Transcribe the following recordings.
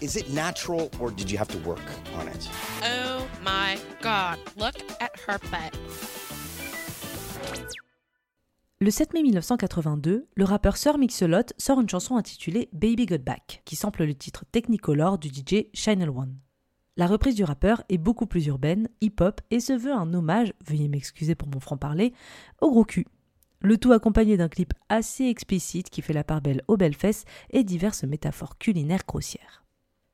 Is it natural or did you have to work on it? Oh my god, look at her butt. Le 7 mai 1982, le rappeur Sir Mix-a-Lot sort une chanson intitulée Baby Got Back, qui sample le titre Technicolor du DJ Channel One. La reprise du rappeur est beaucoup plus urbaine, hip-hop et se veut un hommage, veuillez m'excuser pour mon franc-parler, au gros cul. Le tout accompagné d'un clip assez explicite qui fait la part belle aux belles fesses et diverses métaphores culinaires grossières.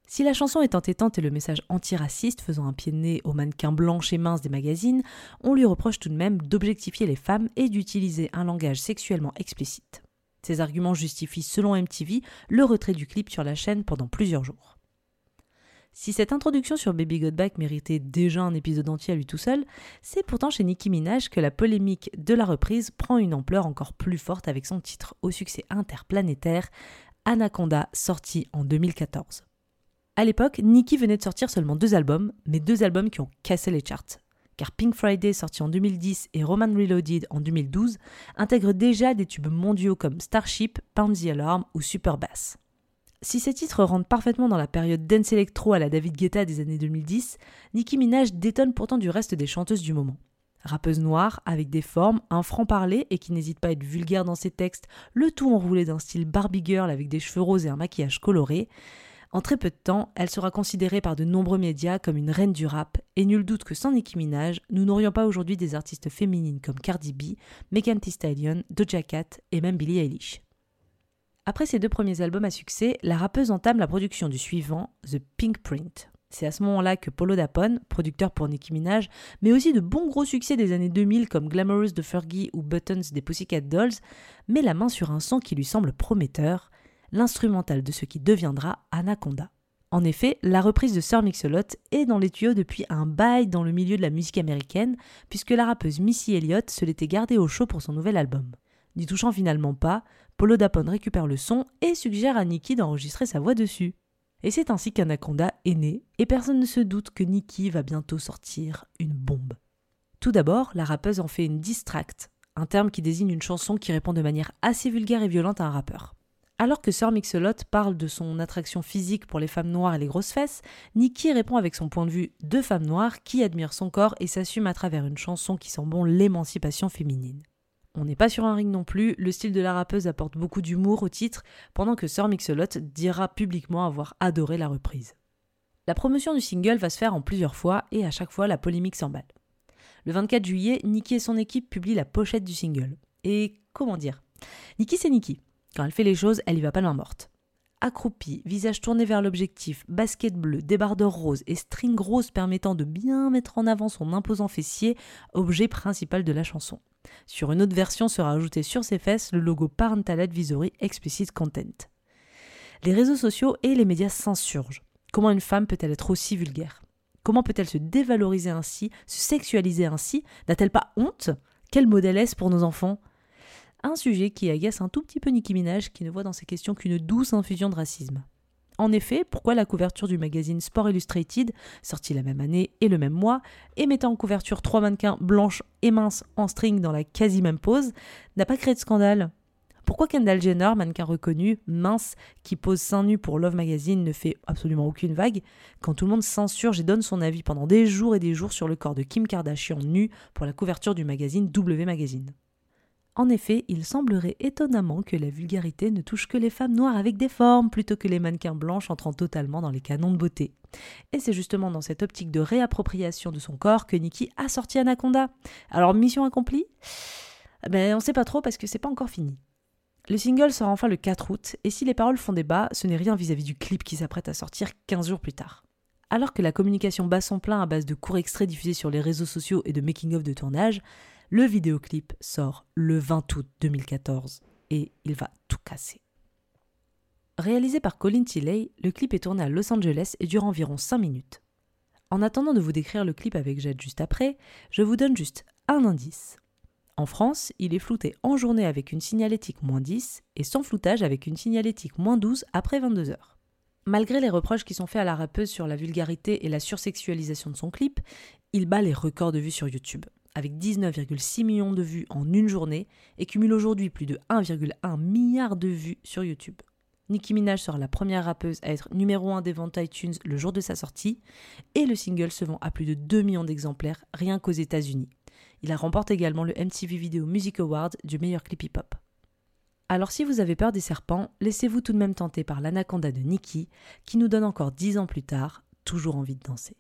Si la chanson est entêtante et le message antiraciste faisant un pied de nez aux mannequins blanches et minces des magazines, on lui reproche tout de même d'objectifier les femmes et d'utiliser un langage sexuellement explicite. Ces arguments justifient, selon MTV, le retrait du clip sur la chaîne pendant plusieurs jours. Si cette introduction sur Baby Got Back méritait déjà un épisode entier à lui tout seul, c'est pourtant chez Nicki Minaj que la polémique de la reprise prend une ampleur encore plus forte avec son titre au succès interplanétaire, Anaconda, sorti en 2014. À l'époque, Nicki venait de sortir seulement deux albums, mais deux albums qui ont cassé les charts. Car Pink Friday, sorti en 2010, et Roman Reloaded en 2012, intègrent déjà des tubes mondiaux comme Starship, Pound the Alarm ou Super Bass. Si ces titres rentrent parfaitement dans la période dance electro à la David Guetta des années 2010, Nicki Minaj détonne pourtant du reste des chanteuses du moment. Rappeuse noire, avec des formes, un franc-parler et qui n'hésite pas à être vulgaire dans ses textes, le tout enroulé d'un style Barbie Girl avec des cheveux roses et un maquillage coloré, en très peu de temps, elle sera considérée par de nombreux médias comme une reine du rap, et nul doute que sans Nicki Minaj, nous n'aurions pas aujourd'hui des artistes féminines comme Cardi B, Megan Thee Stallion, Doja Cat et même Billie Eilish. Après ses deux premiers albums à succès, la rappeuse entame la production du suivant, The Pink Print. C'est à ce moment-là que Polo Dapone, producteur pour Nicki Minaj, mais aussi de bons gros succès des années 2000 comme Glamorous de Fergie ou Buttons des Pussycat Dolls, met la main sur un son qui lui semble prometteur, l'instrumental de ce qui deviendra Anaconda. En effet, la reprise de Sir Mix-a-Lot est dans les tuyaux depuis un bail dans le milieu de la musique américaine, puisque la rappeuse Missy Elliott se l'était gardée au chaud pour son nouvel album. N'y touchant finalement pas, Polo Dapone récupère le son et suggère à Nicki d'enregistrer sa voix dessus. Et c'est ainsi qu'Anaconda est né, et personne ne se doute que Nicki va bientôt sortir une bombe. Tout d'abord, la rappeuse en fait une distract, un terme qui désigne une chanson qui répond de manière assez vulgaire et violente à un rappeur. Alors que Sir Mix-a-Lot parle de son attraction physique pour les femmes noires et les grosses fesses, Nikki répond avec son point de vue de femme noire qui admire son corps et s'assume à travers une chanson qui sent bon l'émancipation féminine. On n'est pas sur un ring non plus, le style de la rappeuse apporte beaucoup d'humour au titre, pendant que Sir Mix-a-Lot dira publiquement avoir adoré la reprise. La promotion du single va se faire en plusieurs fois et à chaque fois la polémique s'emballe. Le 24 juillet, Nikki et son équipe publient la pochette du single. Et comment dire? Nikki c'est Nikki. Quand elle fait les choses, elle y va pas main morte. Accroupie, visage tourné vers l'objectif, basket bleu, débardeur rose et string rose permettant de bien mettre en avant son imposant fessier, objet principal de la chanson. Sur une autre version sera ajouté sur ses fesses le logo Parental Advisory Explicit Content. Les réseaux sociaux et les médias s'insurgent. Comment une femme peut-elle être aussi vulgaire? Comment peut-elle se dévaloriser ainsi, se sexualiser ainsi? N'a-t-elle pas honte? Quel modèle est-ce pour nos enfants? Un sujet qui agace un tout petit peu Nicki Minaj qui ne voit dans ces questions qu'une douce infusion de racisme. En effet, pourquoi la couverture du magazine Sport Illustrated, sorti la même année et le même mois, et mettant en couverture trois mannequins blanches et minces en string dans la quasi même pose, n'a pas créé de scandale? Pourquoi Kendall Jenner, mannequin reconnu, mince, qui pose seins nus pour Love Magazine, ne fait absolument aucune vague, quand tout le monde s'insurge et donne son avis pendant des jours et des jours sur le corps de Kim Kardashian nu pour la couverture du magazine W Magazine? En effet, il semblerait étonnamment que la vulgarité ne touche que les femmes noires avec des formes plutôt que les mannequins blanches entrant totalement dans les canons de beauté. Et c'est justement dans cette optique de réappropriation de son corps que Nikki a sorti Anaconda. Alors, mission accomplie? Ben, on sait pas trop parce que c'est pas encore fini. Le single sort enfin le 4 août, et si les paroles font débat, ce n'est rien vis-à-vis du clip qui s'apprête à sortir 15 jours plus tard. Alors que la communication bat son plein à base de courts extraits diffusés sur les réseaux sociaux et de making-of de tournage, le vidéoclip sort le 20 août 2014 et il va tout casser. Réalisé par Colin Tilley, le clip est tourné à Los Angeles et dure environ 5 minutes. En attendant de vous décrire le clip avec Jade juste après, je vous donne juste un indice. En France, il est flouté en journée avec une signalétique moins 10 et sans floutage avec une signalétique moins 12 après 22 heures. Malgré les reproches qui sont faits à la rappeuse sur la vulgarité et la sursexualisation de son clip, il bat les records de vues sur YouTube. Avec 19,6 millions de vues en une journée et cumule aujourd'hui plus de 1,1 milliard de vues sur YouTube. Nicki Minaj sera la première rappeuse à être numéro 1 des ventes iTunes le jour de sa sortie et le single se vend à plus de 2 millions d'exemplaires rien qu'aux États-Unis. Il remporte également le MTV Video Music Award du meilleur clip hip-hop. Alors si vous avez peur des serpents, laissez-vous tout de même tenter par l'anaconda de Nicki, qui nous donne encore dix ans plus tard toujours envie de danser.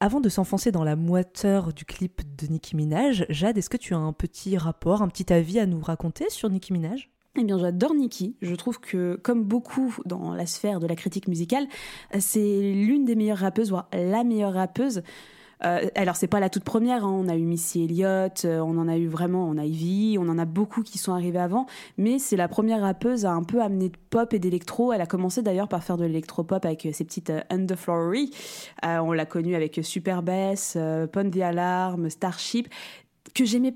Avant de s'enfoncer dans la moiteur du clip de Nicki Minaj, Jade, est-ce que tu as un petit rapport, un petit avis à nous raconter sur Nicki Minaj? Eh bien, j'adore Nicki. Je trouve que, comme beaucoup dans la sphère de la critique musicale, c'est l'une des meilleures rappeuses, voire la meilleure rappeuse. Euh, alors c'est pas la toute première, hein. on a eu Missy Elliott, euh, on en a eu vraiment, on Ivy, on en a beaucoup qui sont arrivés avant, mais c'est la première rappeuse à un peu amener de pop et d'électro. Elle a commencé d'ailleurs par faire de l'électro-pop avec euh, ses petites Underflowery. on l'a connue avec Super Bass, Pond the Alarm, Starship, que j'aimais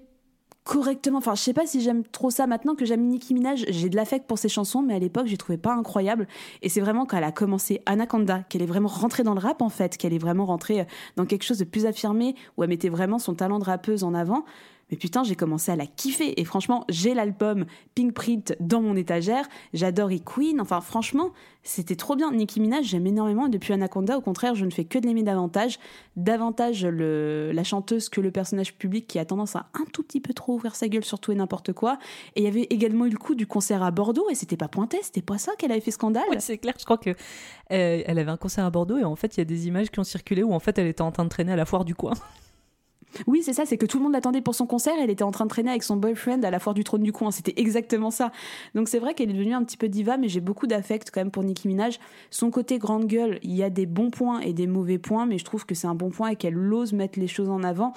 correctement. Enfin, je sais pas si j'aime trop ça maintenant que j'aime Nicki Minaj. J'ai de l'affect pour ses chansons, mais à l'époque, je trouvais pas incroyable. Et c'est vraiment quand elle a commencé Anaconda, qu'elle est vraiment rentrée dans le rap, en fait, qu'elle est vraiment rentrée dans quelque chose de plus affirmé, où elle mettait vraiment son talent de rappeuse en avant. Mais putain, j'ai commencé à la kiffer. Et franchement, j'ai l'album Pink Print dans mon étagère. J'adore E Queen. Enfin, franchement, c'était trop bien. Nicki Minaj, j'aime énormément. Et depuis Anaconda, au contraire, je ne fais que de l'aimer davantage. Davantage le, la chanteuse que le personnage public qui a tendance à un tout petit peu trop ouvrir sa gueule sur tout et n'importe quoi. Et il y avait également eu le coup du concert à Bordeaux. Et c'était pas pointé. C'était pas ça qu'elle avait fait scandale. c'est clair. Je crois que euh, elle avait un concert à Bordeaux. Et en fait, il y a des images qui ont circulé où en fait, elle était en train de traîner à la foire du coin. Oui, c'est ça, c'est que tout le monde l'attendait pour son concert, elle était en train de traîner avec son boyfriend à la foire du trône du coin, c'était exactement ça. Donc c'est vrai qu'elle est devenue un petit peu diva, mais j'ai beaucoup d'affect quand même pour Nicki Minaj. Son côté grande gueule, il y a des bons points et des mauvais points, mais je trouve que c'est un bon point et qu'elle ose mettre les choses en avant.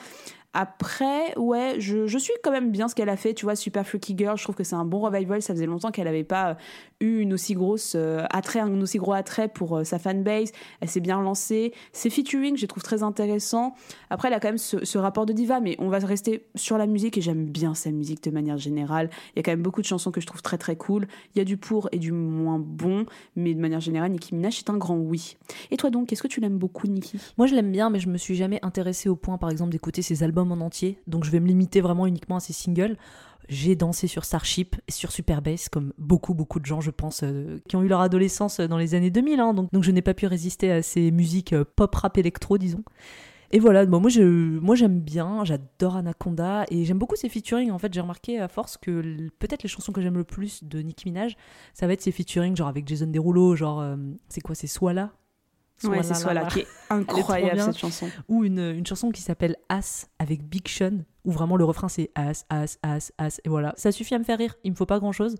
Après, ouais, je, suis quand même bien ce qu'elle a fait. Tu vois, Super Freaky Girl, je trouve que c'est un bon revival. Ça faisait longtemps qu'elle n'avait pas euh, eu une aussi grosse euh, attrait, un aussi gros attrait pour euh, sa fanbase. Elle s'est bien lancée. Ses featuring, je les trouve très intéressants. Après, elle a quand même ce, rapport de diva, mais on va rester sur la musique et j'aime bien sa musique de manière générale. Il y a quand même beaucoup de chansons que je trouve très très cool. Il y a du pour et du moins bon, mais de manière générale, Nicki Minaj c'est un grand oui. Et toi donc, est-ce que tu l'aimes beaucoup, Nicki? Moi, je l'aime bien, mais je me suis jamais intéressée au point, par exemple, d'écouter ses albums en entier, donc je vais me limiter vraiment uniquement à ces singles. J'ai dansé sur Starship et sur Super Bass, comme beaucoup, beaucoup de gens, je pense, euh, qui ont eu leur adolescence dans les années 2000. Hein, donc, donc je n'ai pas pu résister à ces musiques euh, pop, rap, électro, disons. Et voilà, bon, moi, je, moi j'aime bien, j'adore Anaconda et j'aime beaucoup ses featuring. En fait, j'ai remarqué à force que peut-être les chansons que j'aime le plus de Nicki Minaj, ça va être ses featuring, genre avec Jason Derulo, genre, euh, c'est quoi, c'est Soit là Ouais, c'est Soit là, qui est incroyable cette chanson. Ou une, une chanson qui s'appelle As avec Big Sean, où vraiment le refrain c'est As, As, As, As, et voilà. Ça suffit à me faire rire, il me faut pas grand chose.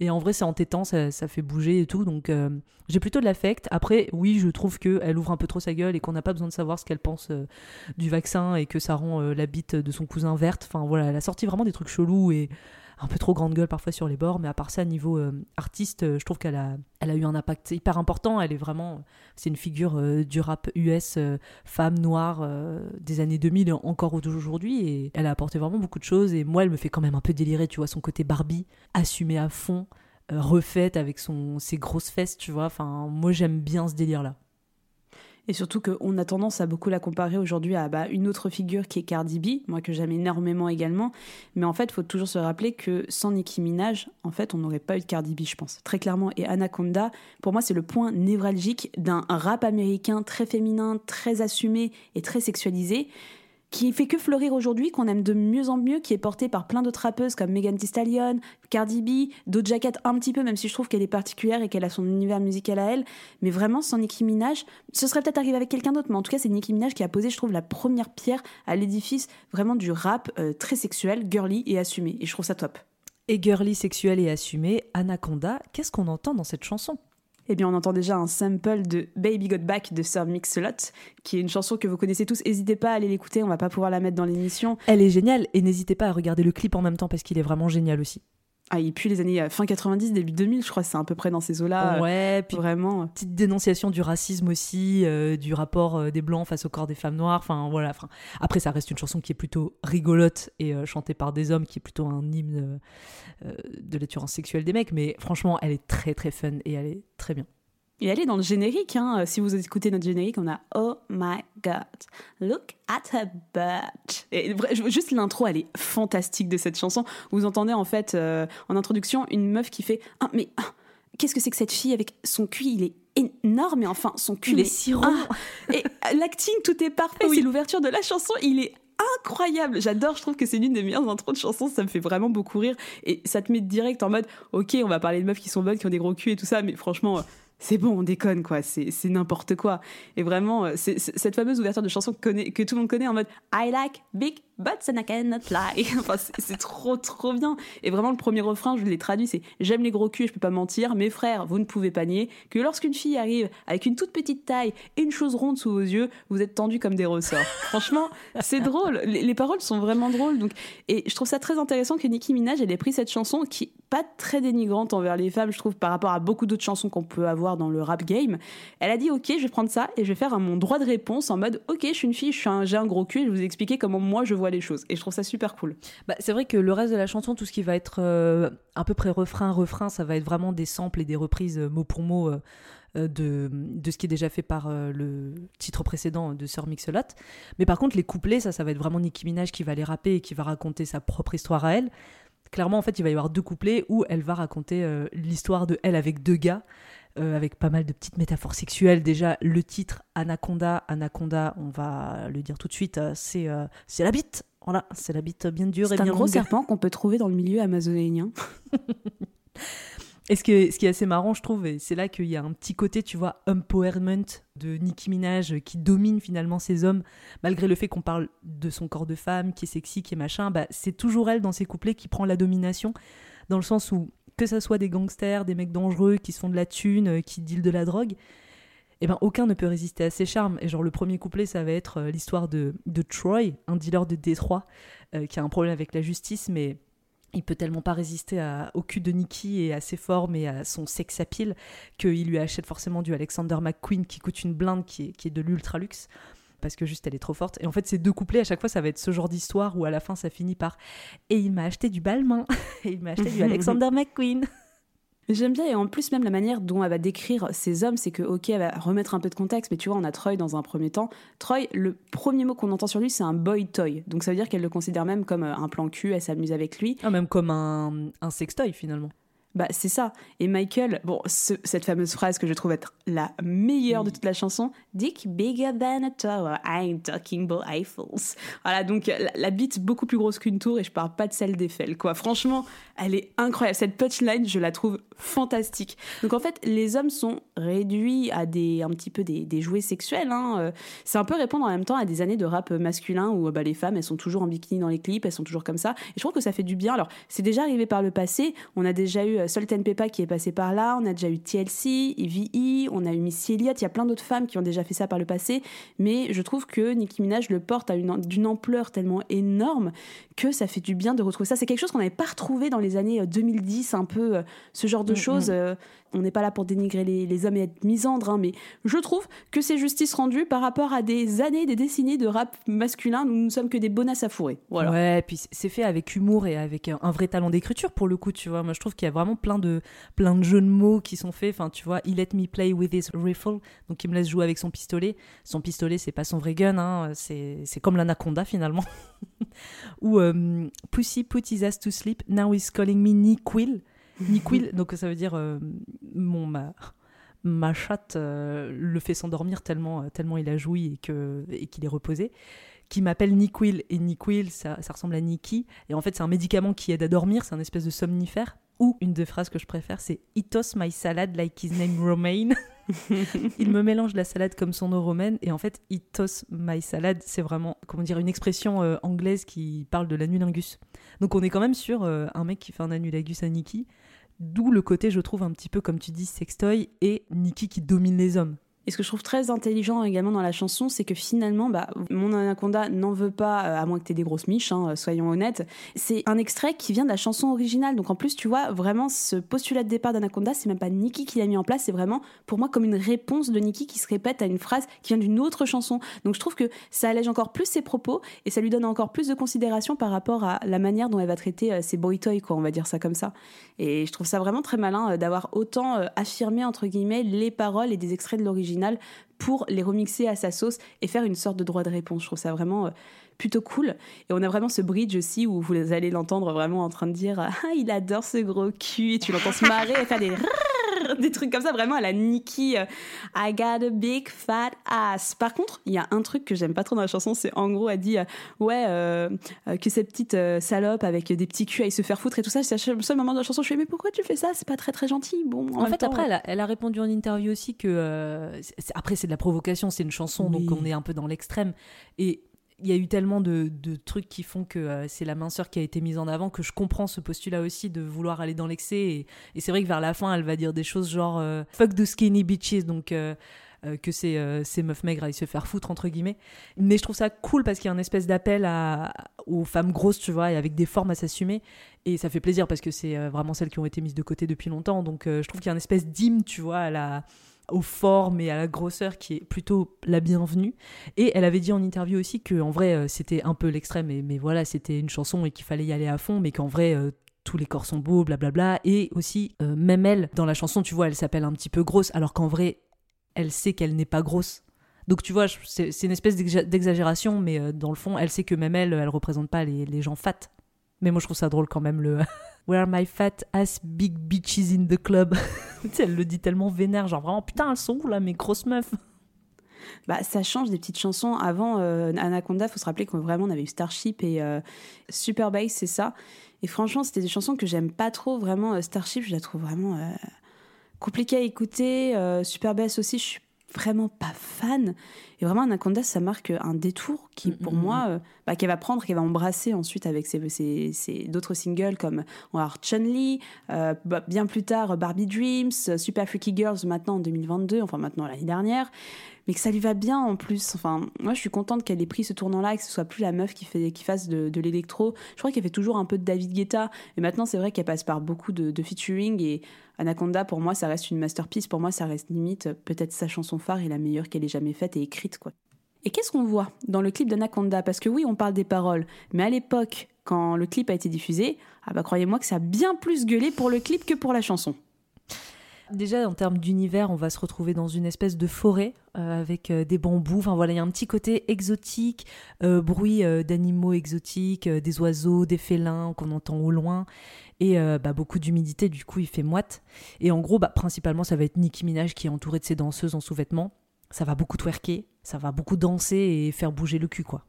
Et en vrai, c'est entêtant, ça, ça fait bouger et tout, donc euh, j'ai plutôt de l'affect. Après, oui, je trouve qu'elle ouvre un peu trop sa gueule et qu'on n'a pas besoin de savoir ce qu'elle pense euh, du vaccin et que ça rend euh, la bite de son cousin verte. Enfin voilà, elle a sorti vraiment des trucs chelous et un peu trop grande gueule parfois sur les bords, mais à part ça, niveau euh, artiste, euh, je trouve qu'elle a, elle a eu un impact hyper important. Elle est vraiment, c'est une figure euh, du rap US, femme noire des années 2000 encore aujourd'hui, et elle a apporté vraiment beaucoup de choses. Et moi, elle me fait quand même un peu délirer, tu vois, son côté Barbie, assumé à fond, refaite avec son, ses grosses fesses, tu vois. Enfin, moi, j'aime bien ce délire-là. Et surtout qu'on a tendance à beaucoup la comparer aujourd'hui à bah, une autre figure qui est Cardi B, moi que j'aime énormément également. Mais en fait, il faut toujours se rappeler que sans Nicki Minaj, en fait, on n'aurait pas eu de Cardi B, je pense. Très clairement. Et Anaconda, pour moi, c'est le point névralgique d'un rap américain très féminin, très assumé et très sexualisé qui fait que fleurir aujourd'hui, qu'on aime de mieux en mieux, qui est porté par plein d'autres rappeuses comme Megan Thee Stallion, Cardi B, Doja Cat un petit peu, même si je trouve qu'elle est particulière et qu'elle a son univers musical à elle. Mais vraiment, sans Nicki Minaj, ce serait peut-être arrivé avec quelqu'un d'autre, mais en tout cas, c'est Nicki Minaj qui a posé, je trouve, la première pierre à l'édifice vraiment du rap euh, très sexuel, girly et assumé. Et je trouve ça top. Et girly sexuel et assumé, Anaconda, qu'est-ce qu'on entend dans cette chanson? Eh bien, on entend déjà un sample de Baby Got Back de Sir Mix-a-Lot, qui est une chanson que vous connaissez tous. N'hésitez pas à aller l'écouter, on va pas pouvoir la mettre dans l'émission. Elle est géniale, et n'hésitez pas à regarder le clip en même temps parce qu'il est vraiment génial aussi. Ah, et puis les années euh, fin 90, début 2000, je crois, c'est à peu près dans ces eaux-là. Euh, ouais, puis vraiment. Petite dénonciation du racisme aussi, euh, du rapport des blancs face au corps des femmes noires. Enfin, voilà. Après, ça reste une chanson qui est plutôt rigolote et chantée par des hommes, qui est plutôt un hymne de l'attirance sexuelle des mecs. Mais franchement, elle est très très fun et elle est très bien. Et elle est dans le générique. Hein. Si vous écoutez notre générique, on a Oh my God, look at her butt. Et juste l'intro, elle est fantastique de cette chanson. Vous entendez en fait euh, en introduction une meuf qui fait Ah, mais ah, qu'est-ce que c'est que cette fille avec son cul? Il est énorme, mais enfin son cul il est si rond. Ah. et l'acting, tout est parfait. C'est l'ouverture de la chanson. Il est incroyable. J'adore, je trouve que c'est l'une des meilleures intros de chansons, ça me fait vraiment beaucoup rire. Et ça te met direct en mode, ok, on va parler de meufs qui sont bonnes, qui ont des gros culs et tout ça, mais franchement, c'est bon, on déconne, quoi, c'est n'importe quoi. Et vraiment, euh, c'est cette fameuse ouverture de chanson que, que, tout le monde connaît en mode I like big butts and I cannot lie. c'est trop, trop bien. Et vraiment, le premier refrain, je l'ai traduit, c'est J'aime les gros culs, je peux pas mentir, mes frères, vous ne pouvez pas nier que lorsqu'une fille arrive avec une toute petite taille et une chose ronde sous vos yeux, vous êtes tendus comme des ressorts. Franchement, c'est drôle. Les, paroles sont vraiment drôles. Donc, et je trouve ça très intéressant que Nicki Minaj, elle ait pris cette chanson qui pas très dénigrante envers les femmes, je trouve, par rapport à beaucoup d'autres chansons qu'on peut avoir dans le rap game. Elle a dit ok, je vais prendre ça et je vais faire mon droit de réponse en mode ok, je suis une fille, j'ai un, un, gros cul et je vais vous expliquer comment moi je vois les choses. Et je trouve ça super cool. Bah, c'est vrai que le reste de la chanson, tout ce qui va être euh, à peu près refrain, refrain, ça va être vraiment des samples et des reprises euh, mot pour mot. Euh, de, de, ce qui est déjà fait par le titre précédent de Sir Mix-a-Lot. Mais par contre, les couplets, ça, ça va être vraiment Nicki Minaj qui va les rapper et qui va raconter sa propre histoire à elle clairement, en fait, il va y avoir deux couplets où elle va raconter euh, l'histoire de elle avec deux gars, euh, avec pas mal de petites métaphores sexuelles. Déjà, le titre Anaconda, Anaconda, on va le dire tout de suite, euh, c'est c'est la bite. Voilà, c'est la bite bien dure et bien C'est un gros serpent qu'on peut trouver dans le milieu amazonéen. Et ce, ce qui est assez marrant, je trouve, c'est là qu'il y a un petit côté, tu vois, empowerment de Nicki Minaj qui domine finalement ces hommes, malgré le fait qu'on parle de son corps de femme, qui est sexy, qui est machin, bah, c'est toujours elle dans ses couplets qui prend la domination, dans le sens où, que ça soit des gangsters, des mecs dangereux qui se font de la thune, euh, qui dealent de la drogue, eh ben, aucun ne peut résister à ses charmes. Et genre, le premier couplet, ça va être euh, l'histoire de, de Troy, un dealer de Détroit, euh, qui a un problème avec la justice, mais il peut tellement pas résister au cul de Nicky et à ses formes et à son sex appeal qu'il lui achète forcément du Alexander McQueen qui coûte une blinde qui est, qui est de l'ultra luxe parce que juste elle est trop forte. Et en fait, ces deux couplets, à chaque fois, ça va être ce genre d'histoire où à la fin, ça finit par Et il m'a acheté du Balmain, et il m'a acheté du Alexander McQueen. J'aime bien, et en plus, même la manière dont elle va décrire ces hommes, c'est que, ok, elle va remettre un peu de contexte, mais tu vois, on a Troy dans un premier temps. Troy, le premier mot qu'on entend sur lui, c'est un boy toy. Donc ça veut dire qu'elle le considère même comme euh, un plan cul, elle s'amuse avec lui. Ah, même comme un, un sextoy finalement. Bah, c'est ça. Et Michael, bon, cette fameuse phrase que je trouve être la meilleure de toute la chanson, Dick bigger than a tower, I'm talking about Eiffels. Voilà, donc la, la bite beaucoup plus grosse qu'une tour et je parle pas de celle d'Eiffel, quoi. Franchement, elle est incroyable. Cette punchline, je la trouve fantastique. Donc en fait, les hommes sont réduits à des, un petit peu des, des jouets sexuels. Hein. Euh, c'est un peu répondre en même temps à des années de rap masculin où bah, les femmes, elles sont toujours en bikini dans les clips, elles sont toujours comme ça. Et je trouve que ça fait du bien. Alors, c'est déjà arrivé par le passé. On a déjà eu euh, Salt Peppa qui est passé par là, on a déjà eu TLC, EVE, on a eu Missy Elliott, il y a plein d'autres femmes qui ont déjà fait ça par le passé, mais je trouve que Nicki Minaj le porte à d'une ampleur tellement énorme que ça fait du bien de retrouver ça. C'est quelque chose qu'on n'avait pas retrouvé dans les années 2010, euh, un peu euh, ce genre de mm, choses. On n'est pas là pour dénigrer les, hommes et être misandre, hein, mais je trouve que c'est justice rendue par rapport à des années, des décennies de rap masculin. Nous ne sommes que des bonasses à fourrer. Ouais, puis c'est fait avec humour et avec un, vrai talent d'écriture pour le coup, tu vois. Moi, je trouve qu'il y a vraiment plein de, plein de jeux de mots qui sont faits. Enfin, tu vois, il let me play with his rifle, donc il me laisse jouer avec son pistolet. Son pistolet, c'est pas son vrai gun, hein, c'est comme l'anaconda finalement. Ou euh, Pussy put his ass to sleep, now he's calling me Niquil. Niquil, donc ça veut dire euh, mon ma, ma chatte euh, le fait s'endormir tellement tellement il a joui et que et qu'il est reposé qui m'appelle Niquil et Niquil ça, ça ressemble à Niki et en fait c'est un médicament qui aide à dormir. C'est un espèce de somnifère Ou une des phrases que je préfère, c'est He toss my salad like his name Romaine. il me mélange la salade comme son nom romaine et en fait He toss my salad, c'est vraiment comment dire une expression euh, anglaise qui parle de l'anulingus. Donc on est quand même sur euh, un mec qui fait un anulagus à Nikki, d'où le côté je trouve un petit peu comme tu dis sextoy et Nikki qui domine les hommes. Et ce que je trouve très intelligent également dans la chanson, c'est que finalement, bah, mon anaconda n'en veut pas, euh, à moins que tu aies des grosses miches, hein, soyons honnêtes. C'est un extrait qui vient de la chanson originale. Donc en plus, tu vois, vraiment, ce postulat de départ d'anaconda, c'est même pas Nikki qui l'a mis en place, c'est vraiment pour moi comme une réponse de Nikki qui se répète à une phrase qui vient d'une autre chanson. Donc je trouve que ça allège encore plus ses propos et ça lui donne encore plus de considération par rapport à la manière dont elle va traiter euh, ses boy toys, quoi, on va dire ça comme ça. Et je trouve ça vraiment très malin euh, d'avoir autant affirmé, entre guillemets, les paroles et des extraits de pour les remixer à sa sauce et faire une sorte de droit de réponse. Je trouve ça vraiment euh, plutôt cool. Et on a vraiment ce bridge aussi où vous allez l'entendre vraiment en train de dire Ah, il adore ce gros cul. Et tu l'entends se marrer et faire des des trucs comme ça, vraiment à la Nikki. I got a big fat ass. Par contre, il y a un truc que j'aime pas trop dans la chanson, c'est en gros, elle dit ouais que cette petite salope avec des petits culs aille se faire foutre et tout ça. C'est le seul moment de la chanson. Je fais mais pourquoi tu fais ça C'est pas très très gentil. Bon. En, fait, après, elle a, répondu en interview aussi que après c'est de la provocation, c'est une chanson, donc on est un peu dans l'extrême et il y a eu tellement de, trucs qui font que euh, c'est la minceur qui a été mise en avant que je comprends ce postulat aussi de vouloir aller dans l'excès. Et, c'est vrai que vers la fin, elle va dire des choses genre euh, fuck the skinny bitches, donc euh, que ces, ces meufs maigres aillent se faire foutre, entre guillemets. Mais je trouve ça cool parce qu'il y a un espèce d'appel aux femmes grosses, tu vois, et avec des formes à s'assumer. Et ça fait plaisir parce que c'est vraiment celles qui ont été mises de côté depuis longtemps. Donc je trouve qu'il y a un espèce d'hymne, tu vois, à la aux formes et à la grosseur qui est plutôt la bienvenue. Et elle avait dit en interview aussi que en vrai euh, c'était un peu l'extrême, mais, voilà c'était une chanson et qu'il fallait y aller à fond, mais qu'en vrai euh, tous les corps sont beaux, blablabla. Et aussi euh, même elle dans la chanson tu vois elle s'appelle un petit peu grosse, alors qu'en vrai elle sait qu'elle n'est pas grosse. Donc tu vois, c'est une espèce d'exagération, mais dans le fond, elle sait que même elle, elle représente pas les, les gens fat. Mais moi, je trouve ça drôle quand même, le Where my fat ass big bitches in the club. elle le dit tellement vénère, genre vraiment, putain, elles sont où là, mes grosses meufs? Bah, ça change des petites chansons. Avant euh, Anaconda, faut se rappeler qu'on vraiment on avait eu Starship et euh, Super Bass, c'est ça. Et franchement, c'était des chansons que j'aime pas trop. Vraiment, euh, Starship, je la trouve vraiment compliquée à écouter. Super Bass aussi, je suis vraiment pas fan. Et vraiment, Anaconda, ça marque un détour qui, mm, pour mm, moi, mm. Euh, bah, qu'elle va prendre, qu'elle va embrasser ensuite avec ses, ses, d'autres singles comme Chun-Li, euh, bah, bien plus tard Barbie Dreams, Super Freaky Girls maintenant en 2022, enfin maintenant l'année dernière mais que ça lui va bien en plus. Enfin, moi, je suis contente qu'elle ait pris ce tournant-là et que ce soit plus la meuf qui, fait, qui fasse de, de l'électro. Je crois qu'elle fait toujours un peu de David Guetta. Et maintenant, c'est vrai qu'elle passe par beaucoup de, de, featuring. Et Anaconda, pour moi, ça reste une masterpiece. Pour moi, ça reste limite peut-être sa chanson phare et la meilleure qu'elle ait jamais faite et écrite, quoi. Et qu'est-ce qu'on voit dans le clip d'Anaconda? Parce que oui, on parle des paroles, mais à l'époque, quand le clip a été diffusé, ah bah croyez-moi que ça a bien plus gueulé pour le clip que pour la chanson. Déjà, en termes d'univers, on va se retrouver dans une espèce de forêt euh, avec euh, des bambous. Enfin voilà, il y a un petit côté exotique, euh, bruit d'animaux exotiques, des oiseaux, des félins qu'on entend au loin. Et bah, beaucoup d'humidité, du coup, il fait moite. Et en gros, bah, principalement, ça va être Nicki Minaj qui est entourée de ses danseuses en sous-vêtements. Ça va beaucoup twerker, ça va beaucoup danser et faire bouger le cul, quoi.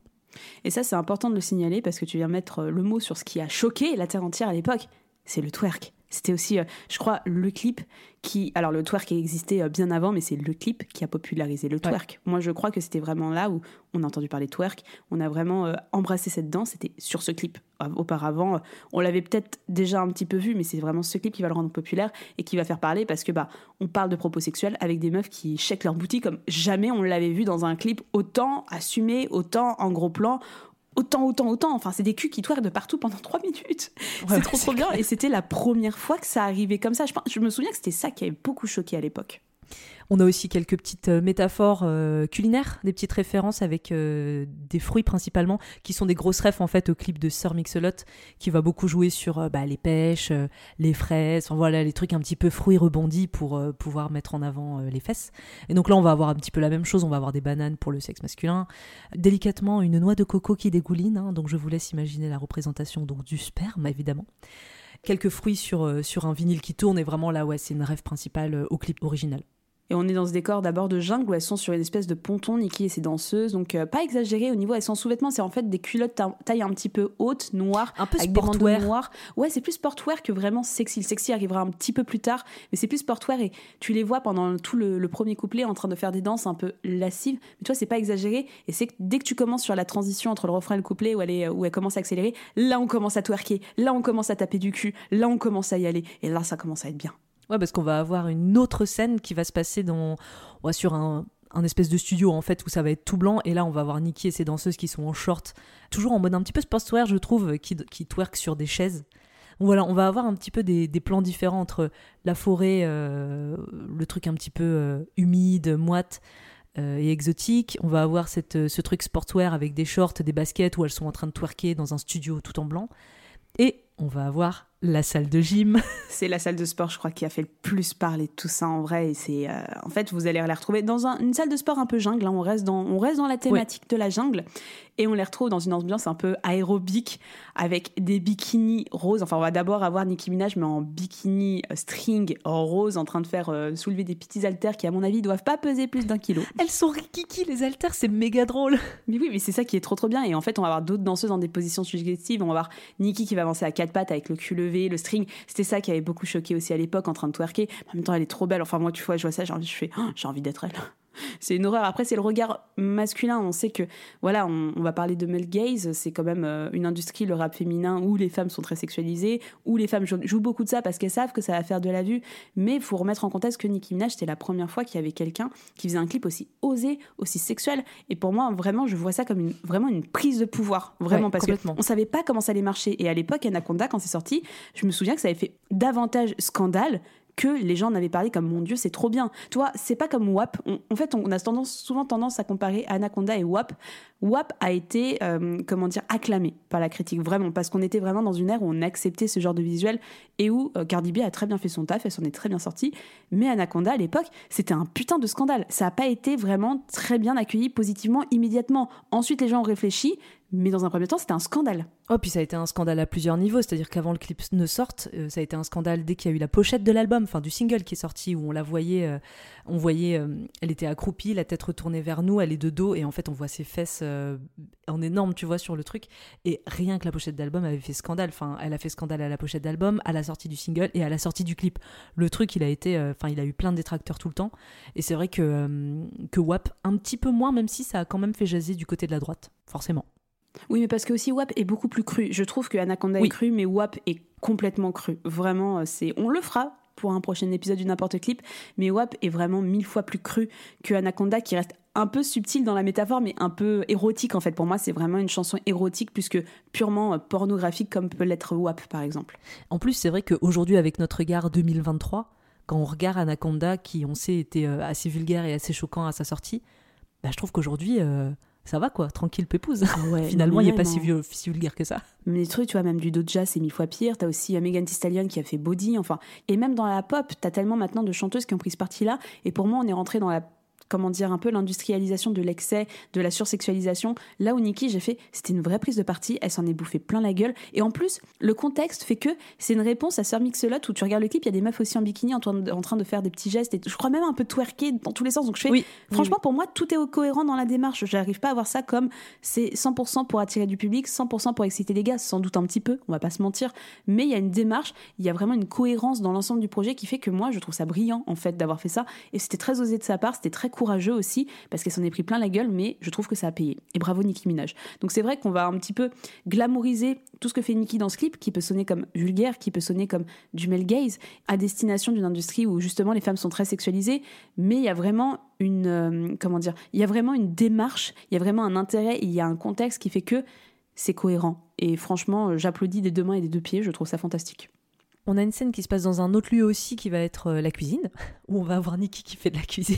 Et ça, c'est important de le signaler parce que tu viens mettre le mot sur ce qui a choqué la Terre entière à l'époque. C'est le twerk. C'était aussi, euh, je crois, le clip qui. Alors, le twerk existait euh, bien avant, mais c'est le clip qui a popularisé le twerk. Moi, je crois que c'était vraiment là où on a entendu parler twerk. On a vraiment euh, embrassé cette danse. C'était sur ce clip. Auparavant, on l'avait peut-être déjà un petit peu vu, mais c'est vraiment ce clip qui va le rendre populaire et qui va faire parler parce que, bah, on parle de propos sexuels avec des meufs qui checkent leur boutique comme jamais on l'avait vu dans un clip autant assumé, autant en gros plan, autant, autant, autant. Enfin, c'est des culs qui tournent de partout pendant trois minutes. c'est trop, trop bien. Et c'était la première fois que ça arrivait comme ça. Je, je me souviens que c'était ça qui avait beaucoup choqué à l'époque. On a aussi quelques petites euh, métaphores euh, culinaires, des petites références avec euh, des fruits principalement, qui sont des grosses refs en fait au clip de Sir Mix-a-Lot, qui va beaucoup jouer sur bah, les pêches, les fraises, voilà les trucs un petit peu fruits rebondis pour pouvoir mettre en avant les fesses. Et donc là on va avoir un petit peu la même chose, on va avoir des bananes pour le sexe masculin, délicatement une noix de coco qui dégouline, hein, donc je vous laisse imaginer la représentation donc du sperme évidemment quelques fruits sur, sur un vinyle qui tourne et vraiment là ouais c'est une rêve principale au clip original. Et on est dans ce décor d'abord de jungle où elles sont sur une espèce de ponton, Nikki et ses danseuses. Donc euh, pas exagéré au niveau, elles sont sous-vêtements, c'est en fait des culottes ta- taille un petit peu haute, noire, Un peu avec des sportwear. noirs. Ouais, c'est plus sportwear que vraiment sexy. Le sexy arrivera un petit peu plus tard, mais c'est plus sportwear et tu les vois pendant tout le, le premier couplet en train de faire des danses un peu lascives. Mais tu vois, c'est pas exagéré. Et c'est que dès que tu commences sur la transition entre le refrain et le couplet où elle, est, où elle commence à accélérer, là on commence à twerker, là on commence à taper du cul, là on commence à y aller. Et là ça commence à être bien. Ouais, parce qu'on va avoir une autre scène qui va se passer dans, ouais, sur un, un espèce de studio en fait où ça va être tout blanc et là on va voir Nikki et ses danseuses qui sont en short, toujours en mode un petit peu sportswear je trouve, qui, qui twerk sur des chaises. Voilà, on va avoir un petit peu des, des plans différents entre la forêt, euh, le truc un petit peu euh, humide, moite euh, et exotique. On va avoir cette, ce truc sportswear avec des shorts, des baskets où elles sont en train de twerker dans un studio tout en blanc. Et on va avoir la salle de gym. C'est la salle de sport, je crois, qui a fait le plus parler de tout ça en vrai. Et c'est, euh, en fait, vous allez les retrouver dans un- une salle de sport un peu jungle. hein. On reste dans, on reste dans la thématique de la jungle, et on les retrouve dans une ambiance un peu aérobique avec des bikinis roses. Enfin, on va d'abord avoir Nicki Minaj, mais en bikini euh, string rose, en train de faire euh, soulever des petits haltères qui, à mon avis, doivent pas peser plus d'un kilo. Elles sont rikiki les haltères, c'est méga drôle. Mais oui, mais c'est ça qui est trop trop bien. Et en fait, on va avoir d'autres danseuses dans des positions suggestives. On va avoir Nikki qui va avancer à quatre pattes avec le cul le string. C'était ça qui avait beaucoup choqué aussi à l'époque en train de twerker. En même temps, elle est trop belle. Enfin, moi, tu vois, je vois ça, j'ai envie, je fais, Oh, j'ai envie d'être elle. C'est une horreur. Après, c'est le regard masculin. On sait que, voilà, on, on va parler de male gaze. C'est quand même euh, une industrie, le rap féminin, où les femmes sont très sexualisées, où les femmes jou- jouent beaucoup de ça parce qu'elles savent que ça va faire de la vue. Mais il faut remettre en contexte que Nicki Minaj, c'était la première fois qu'il y avait quelqu'un qui faisait un clip aussi osé, aussi sexuel. Et pour moi, vraiment, je vois ça comme une, vraiment une prise de pouvoir. Vraiment, Ouais, parce qu'on savait pas comment ça allait marcher. Et à l'époque, Anaconda, quand c'est sorti, je me souviens que ça avait fait davantage scandale que les gens en avaient parlé comme mon dieu c'est trop bien. Toi c'est pas comme WAP On- en fait on a souvent tendance à comparer Anaconda et WAP WAP a été euh, comment dire acclamé par la critique vraiment parce qu'on était vraiment dans une ère où on acceptait ce genre de visuel et où euh, Cardi B a très bien fait son taf elle s'en est très bien sortie. Mais Anaconda à l'époque c'était un putain de scandale. Ça a pas été vraiment très bien accueilli positivement immédiatement. Ensuite les gens ont réfléchi mais dans un premier temps c'était un scandale Oh, puis ça a été un scandale à plusieurs niveaux, c'est-à-dire qu'avant le clip ne sorte, euh, ça a été un scandale dès qu'il y a eu la pochette de l'album, enfin du single qui est sorti, où on la voyait, euh, on voyait, euh, elle était accroupie, la tête retournée vers nous, elle est de dos, et en fait on voit ses fesses en énorme, tu vois, sur le truc. Et rien que la pochette d'album avait fait scandale, enfin elle a fait scandale à la pochette d'album, à la sortie du single et à la sortie du clip. Le truc, il a été, enfin il a eu plein de détracteurs tout le temps, et c'est vrai que, que WAP, un petit peu moins, même si ça a quand même fait jaser du côté de la droite, forcément. Oui, mais parce que aussi WAP est beaucoup plus cru. Je trouve que Anaconda Oui. est cru, mais WAP est complètement cru. Vraiment, euh, c'est. On le fera pour un prochain épisode du n'importe clip, mais WAP est vraiment mille fois plus cru que Anaconda, qui reste un peu subtil dans la métaphore, mais un peu érotique en fait. Pour moi, c'est vraiment une chanson érotique plus que purement euh, pornographique comme peut l'être WAP par exemple. En plus, c'est vrai qu'aujourd'hui, avec notre regard 2023, quand on regarde Anaconda, qui on sait était euh, assez vulgaire et assez choquant à sa sortie, bah, je trouve qu'aujourd'hui, euh, ça va quoi, tranquille pépouse. ouais, Finalement, il n'est pas si, vieux- si vulgaire que ça. Mais les trucs, tu vois, même du Doja, c'est mille fois pire. T'as aussi euh, Megan Thee Stallion qui a fait Body, enfin. Et même dans la pop, t'as tellement maintenant de chanteuses qui ont pris ce parti-là. Et pour moi, on est rentré dans la comment dire un peu l'industrialisation de l'excès, de la sursexualisation. Là où Nikki, j'ai fait, c'était une vraie prise de parti, elle s'en est bouffée plein la gueule. Et en plus, le contexte fait que c'est une réponse à Sir Mix-a-Lot où tu regardes le clip, il y a des meufs aussi en bikini en train de, en train de faire des petits gestes et je crois même un peu twerker dans tous les sens. Donc je fais, Oui, franchement, pour moi, tout est cohérent dans la démarche. J'arrive pas à voir ça comme c'est 100% pour attirer du public, 100% pour exciter les gars, sans doute un petit peu, on va pas se mentir, mais il y a une démarche, il y a vraiment une cohérence dans l'ensemble du projet qui fait que moi, je trouve ça brillant en fait d'avoir fait ça et c'était très osé de sa part, c'était très courageux aussi parce qu'elle s'en est pris plein la gueule, mais je trouve que ça a payé. Et bravo Nicki Minaj. Donc c'est vrai qu'on va un petit peu glamouriser tout ce que fait Nicki dans ce clip, qui peut sonner comme vulgaire, qui peut sonner comme du male gaze, à destination d'une industrie où justement les femmes sont très sexualisées, mais il y a vraiment une euh, comment dire, il y a vraiment une démarche, il y a vraiment un intérêt, il y a un contexte qui fait que c'est cohérent. Et franchement, euh, j'applaudis des deux mains et des deux pieds, je trouve ça fantastique. On a une scène qui se passe dans un autre lieu aussi qui va être euh, la cuisine, où on va avoir Nikki qui fait de la cuisine.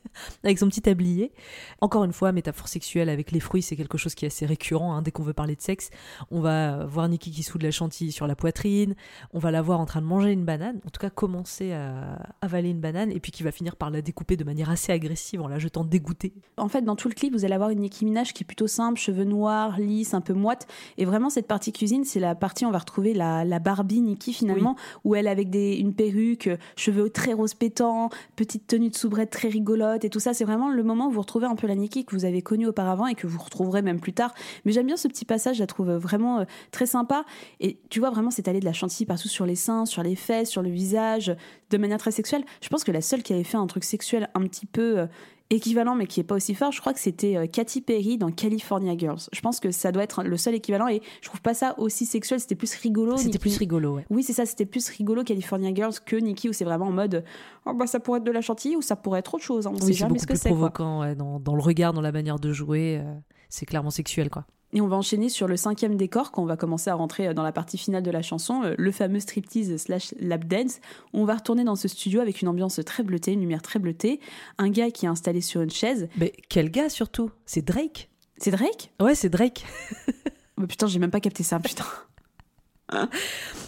avec son petit tablier. Encore une fois, métaphore sexuelle avec les fruits, c'est quelque chose qui est assez récurrent. hein. Dès qu'on veut parler de sexe, on va voir Nikki qui soude la chantilly sur la poitrine, on va la voir en train de manger une banane, en tout cas commencer à avaler une banane, et puis qui va finir par la découper de manière assez agressive en la jetant dégoûtée. En fait, dans tout le clip, vous allez avoir une Nicki Minaj qui est plutôt simple, cheveux noirs, lisses, un peu moite. Et vraiment, cette partie cuisine, c'est la partie où on va retrouver la, la Barbie Nicki finalement, où elle avec des, une perruque, cheveux très rose pétants, petite tenue de soubrette très rigolote et tout ça. C'est vraiment le moment où vous retrouvez un peu la Nicki que vous avez connue auparavant et que vous retrouverez même plus tard. Mais j'aime bien ce petit passage, je la trouve vraiment euh, très sympa. Et tu vois, vraiment, allé de la chantilly partout sur les seins, sur les fesses, sur le visage, de manière très sexuelle. Je pense que la seule qui avait fait un truc sexuel un petit peu euh, équivalent, mais qui est pas aussi fort, je crois que c'était euh, Katy Perry dans California Girls. Je pense que ça doit être le seul équivalent et je trouve pas ça aussi sexuel. C'était plus rigolo. C'était plus rigolo, ouais. Oui, c'est ça, c'était plus rigolo California Girls que Nicki où c'est vraiment en mode oh bah ça pourrait être de la chantilly ou ça pourrait être autre chose. hein. On sait Oui, c'est jamais beaucoup ce que plus c'est. provoquant ouais, dans, dans le regard, dans la manière de jouer. euh, c'est clairement sexuel, quoi. Et on va enchaîner sur le cinquième décor quand on va commencer à rentrer euh, dans la partie finale de la chanson, euh, le fameux striptease slash lap dance. On va retourner dans ce studio avec une ambiance très bleutée, une lumière très bleutée, un gars qui est installé sur une chaise. Mais quel gars surtout? C'est Drake? C'est Drake? Ouais, c'est Drake. Oh, Putain, j'ai même pas capté ça, putain.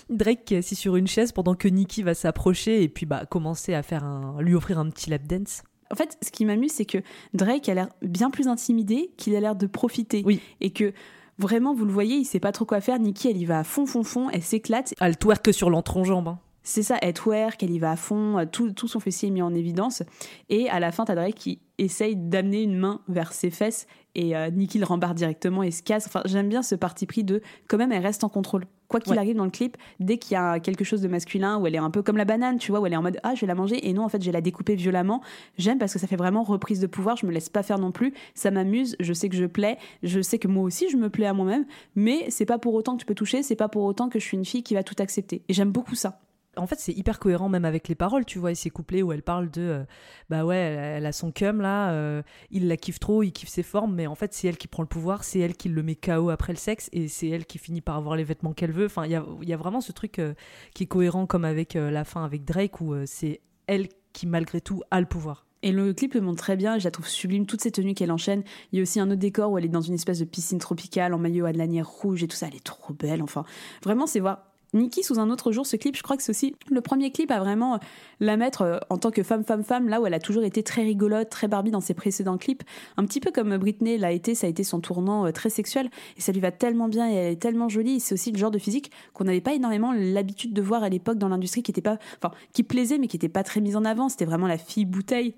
Drake qui est assis sur une chaise pendant que Nicki va s'approcher et puis bah commencer à faire un, lui offrir un petit lap dance. En fait, ce qui m'amuse, c'est que Drake a l'air bien plus intimidé qu'il a l'air de profiter. Oui. Et que vraiment, vous le voyez, il sait pas trop quoi faire. Nikki, elle y va à fond, fond, fond, elle s'éclate. Elle twerk sur l'entrejambe. hein. C'est ça, elle twerk, elle y va à fond, euh, tout, tout son fessier est mis en évidence. Et à la fin, t'as Drake qui essaye d'amener une main vers ses fesses et euh, Nikki le rembarre directement et se casse. Enfin, j'aime bien ce parti pris de quand même, elle reste en contrôle. Quoi qu'il Ouais. arrive dans le clip, dès qu'il y a quelque chose de masculin où elle est un peu comme la banane, tu vois, où elle est en mode ah, je vais la manger et non, en fait, je vais la découper violemment. J'aime parce que ça fait vraiment reprise de pouvoir, je me laisse pas faire non plus. Ça m'amuse, je sais que je plais, je sais que moi aussi je me plais à moi-même, mais c'est pas pour autant que tu peux toucher, c'est pas pour autant que je suis une fille qui va tout accepter. Et j'aime beaucoup ça. En fait, c'est hyper cohérent même avec les paroles, tu vois, et ces couplets où elle parle de euh, bah ouais, elle, a son cum là, euh, il la kiffe trop, il kiffe ses formes, mais en fait, c'est elle qui prend le pouvoir, c'est elle qui le met KO après le sexe, et c'est elle qui finit par avoir les vêtements qu'elle veut. Enfin, il y a, vraiment ce truc euh, qui est cohérent comme avec la fin avec Drake où c'est elle qui, malgré tout, a le pouvoir. Et le clip le montre très bien, je la trouve sublime, toutes ces tenues qu'elle enchaîne. Il y a aussi un autre décor où elle est dans une espèce de piscine tropicale en maillot à de lanière rouge et tout ça, elle est trop belle. Enfin, vraiment, c'est voir Nikki sous un autre jour, ce clip, je crois que c'est aussi le premier clip à vraiment la mettre euh, en tant que femme, femme, femme, là où elle a toujours été très rigolote, très Barbie dans ses précédents clips. Un petit peu comme Britney l'a été, ça a été son tournant euh, très sexuel. Et ça lui va tellement bien et elle est tellement jolie. C'est aussi le genre de physique qu'on n'avait pas énormément l'habitude de voir à l'époque dans l'industrie, qui pas, enfin, qui plaisait, mais qui était pas très mise en avant. C'était vraiment la fille bouteille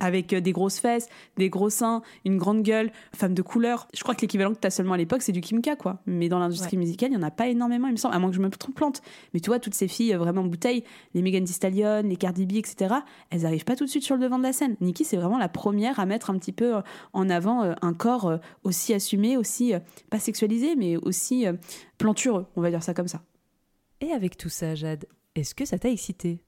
avec euh, des grosses fesses, des gros seins, une grande gueule, femme de couleur. Je crois que l'équivalent que tu as seulement à l'époque, c'est du Kim K, quoi. Mais dans l'industrie musicale, il n'y en a pas énormément, il me semble, à moins que je me trompe plante. Mais tu vois, toutes ces filles euh, vraiment bouteilles, les Megan Thee Stallion, les Cardi B, etc., elles arrivent pas tout de suite sur le devant de la scène. Nicki, c'est vraiment la première à mettre un petit peu euh, en avant un corps aussi assumé, aussi, pas sexualisé, mais aussi plantureux, on va dire ça comme ça. Et avec tout ça, Jade, est-ce que ça t'a excité?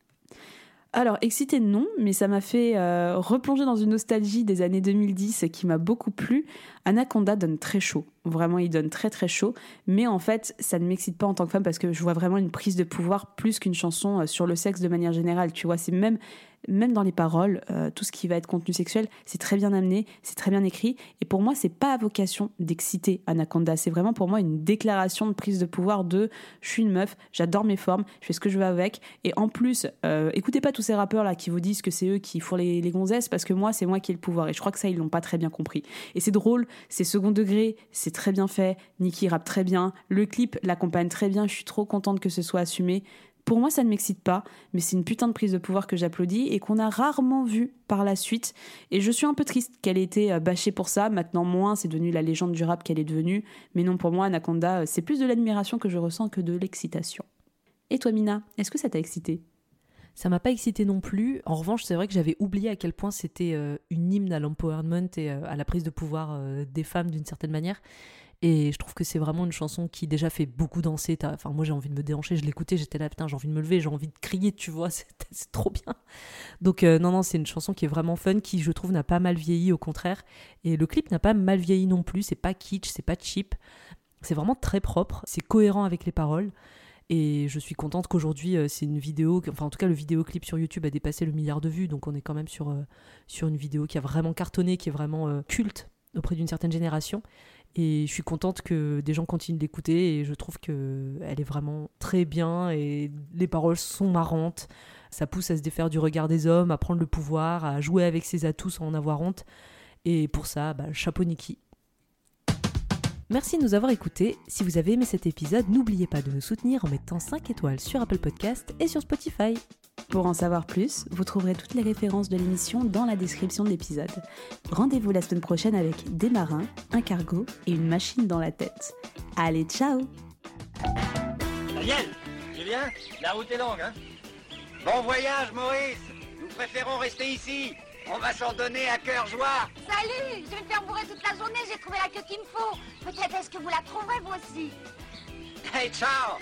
Alors, excité, non, mais ça m'a fait euh, replonger dans une nostalgie des années 2010 qui m'a beaucoup plu. Anaconda donne très chaud. Vraiment, il donne très très chaud. Mais en fait, ça ne m'excite pas en tant que femme parce que je vois vraiment une prise de pouvoir plus qu'une chanson euh, sur le sexe de manière générale. Tu vois, c'est même même dans les paroles, euh, tout ce qui va être contenu sexuel, c'est très bien amené, c'est très bien écrit. Et pour moi, c'est pas à vocation d'exciter Anaconda. C'est vraiment pour moi une déclaration de prise de pouvoir de je suis une meuf, j'adore mes formes, je fais ce que je veux avec. Et en plus, euh, écoutez pas tous ces rappeurs là qui vous disent que c'est eux qui font les, gonzesses parce que moi, c'est moi qui ai le pouvoir. Et je crois que ça, ils l'ont pas très bien compris. Et c'est drôle, c'est second degré, c'est très bien fait. Nicki rappe très bien. Le clip l'accompagne très bien. Je suis trop contente que ce soit assumé. Pour moi, ça ne m'excite pas, mais c'est une putain de prise de pouvoir que j'applaudis et qu'on a rarement vu par la suite. Et je suis un peu triste qu'elle ait été euh, bâchée pour ça. Maintenant, moins, c'est devenu la légende du rap qu'elle est devenue. Mais non, pour moi, Anaconda, euh, c'est plus de l'admiration que je ressens que de l'excitation. Et toi, Mina, est-ce que ça t'a excité Ça m'a pas excité non plus. En revanche, c'est vrai que j'avais oublié à quel point c'était euh, une hymne à l'empowerment et à la prise de pouvoir des femmes d'une certaine manière. Et je trouve que c'est vraiment une chanson qui déjà fait beaucoup danser. Enfin, moi j'ai envie de me déhancher, je l'écoutais, j'étais là, putain, j'ai envie de me lever, j'ai envie de crier, tu vois, c'est trop bien. Donc, euh, non, non, c'est une chanson qui est vraiment fun, qui je trouve n'a pas mal vieilli, au contraire. Et le clip n'a pas mal vieilli non plus, c'est pas kitsch, c'est pas cheap. C'est vraiment très propre, c'est cohérent avec les paroles. Et je suis contente qu'aujourd'hui, euh, c'est une vidéo, enfin en tout cas le vidéoclip sur YouTube a dépassé le milliard de vues, donc on est quand même sur, euh, sur une vidéo qui a vraiment cartonné, qui est vraiment culte auprès d'une certaine génération. Et je suis contente que des gens continuent d'écouter et je trouve qu'elle est vraiment très bien et les paroles sont marrantes. Ça pousse à se défaire du regard des hommes, à prendre le pouvoir, à jouer avec ses atouts sans en avoir honte. Et pour ça, bah, chapeau Niki. Merci de nous avoir écoutés. Si vous avez aimé cet épisode, n'oubliez pas de nous soutenir en mettant 5 étoiles sur Apple Podcast et sur Spotify. Pour en savoir plus, vous trouverez toutes les références de l'émission dans la description de l'épisode. Rendez-vous la semaine prochaine avec des marins, un cargo et une machine dans la tête. Allez, ciao Daniel, Julien, la route est longue, hein? Bon voyage, Maurice Nous préférons rester ici. On va s'en donner à cœur joie. Salut Je vais me faire bourrer toute la journée, j'ai trouvé la queue qu'il me faut. Peut-être est-ce que vous la trouverez, vous aussi Hey, ciao